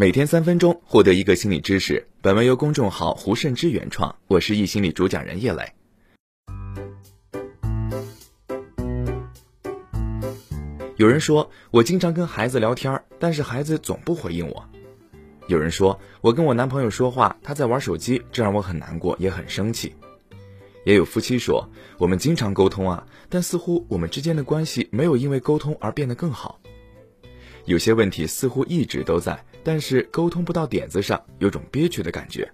每天三分钟，获得一个心理知识。本文由公众号胡慎之原创，我是易心理主讲人叶磊。有人说我经常跟孩子聊天，但是孩子总不回应我。有人说我跟我男朋友说话，他在玩手机，这让我很难过，也很生气。也有夫妻说我们经常沟通啊，但似乎我们之间的关系没有因为沟通而变得更好。有些问题似乎一直都在，但是沟通不到点子上，有种憋屈的感觉。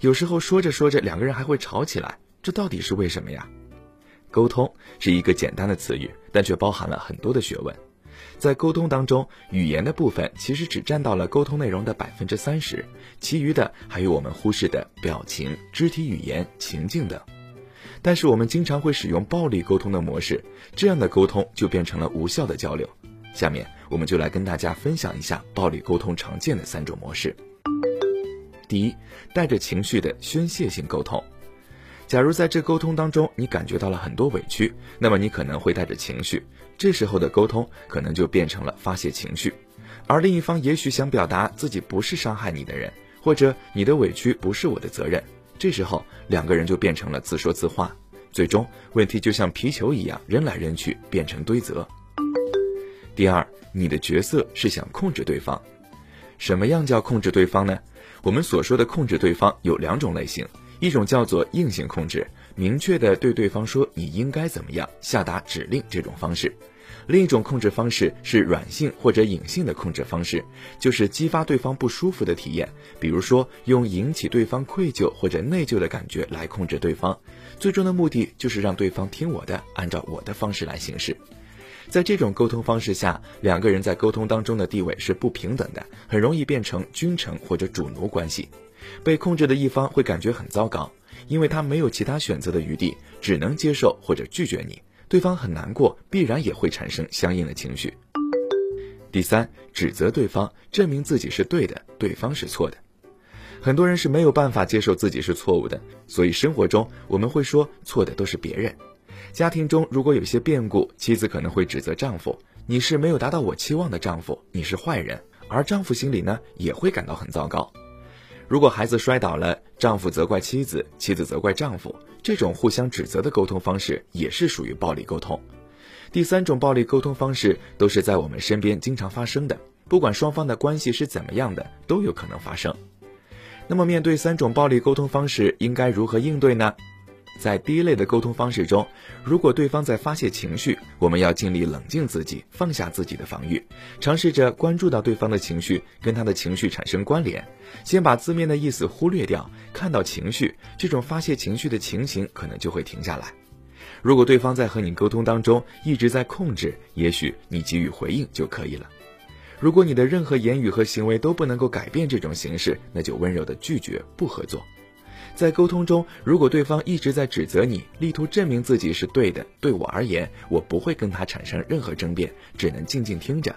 有时候说着说着，两个人还会吵起来，这到底是为什么呀？沟通是一个简单的词语，但却包含了很多的学问。在沟通当中，语言的部分其实只占到了沟通内容的百分之三十，其余的还有我们忽视的表情、肢体语言、情境等。但是我们经常会使用暴力沟通的模式，这样的沟通就变成了无效的交流。下面我们就来跟大家分享一下暴力沟通常见的三种模式。第一，带着情绪的宣泄性沟通。假如在这沟通当中你感觉到了很多委屈，那么你可能会带着情绪，这时候的沟通可能就变成了发泄情绪，而另一方也许想表达自己不是伤害你的人，或者你的委屈不是我的责任，这时候两个人就变成了自说自话，最终问题就像皮球一样扔来扔去，变成堆泽。第二，你的角色是想控制对方。什么样叫控制对方呢？我们所说的控制对方有两种类型，一种叫做硬性控制，明确的对对方说你应该怎么样，下达指令这种方式；另一种控制方式是软性或者隐性的控制方式，就是激发对方不舒服的体验，比如说用引起对方愧疚或者内疚的感觉来控制对方，最终的目的就是让对方听我的，按照我的方式来行事。在这种沟通方式下，两个人在沟通当中的地位是不平等的，很容易变成君臣或者主奴关系。被控制的一方会感觉很糟糕，因为他没有其他选择的余地，只能接受或者拒绝你。对方很难过，必然也会产生相应的情绪。第三，指责对方，证明自己是对的，对方是错的。很多人是没有办法接受自己是错误的，所以生活中我们会说错的都是别人。家庭中如果有些变故，妻子可能会指责丈夫：“你是没有达到我期望的丈夫，你是坏人。”而丈夫心里呢也会感到很糟糕。如果孩子摔倒了，丈夫责怪妻子，妻子责怪丈夫，这种互相指责的沟通方式也是属于暴力沟通。第三种暴力沟通方式都是在我们身边经常发生的，不管双方的关系是怎么样的，都有可能发生。那么面对三种暴力沟通方式，应该如何应对呢？在第一类的沟通方式中，如果对方在发泄情绪，我们要尽力冷静自己，放下自己的防御，尝试着关注到对方的情绪，跟他的情绪产生关联，先把字面的意思忽略掉，看到情绪，这种发泄情绪的情形可能就会停下来。如果对方在和你沟通当中一直在控制，也许你给予回应就可以了。如果你的任何言语和行为都不能够改变这种形式，那就温柔的拒绝，不合作。在沟通中，如果对方一直在指责你，力图证明自己是对的，对我而言，我不会跟他产生任何争辩，只能静静听着。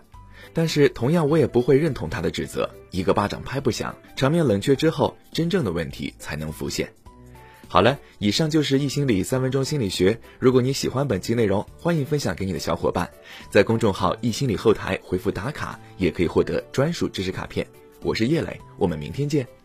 但是，同样我也不会认同他的指责，一个巴掌拍不响，场面冷却之后，真正的问题才能浮现。好了，以上就是易心理三分钟心理学。如果你喜欢本期内容，欢迎分享给你的小伙伴，在公众号易心理后台回复打卡，也可以获得专属知识卡片。我是叶磊，我们明天见。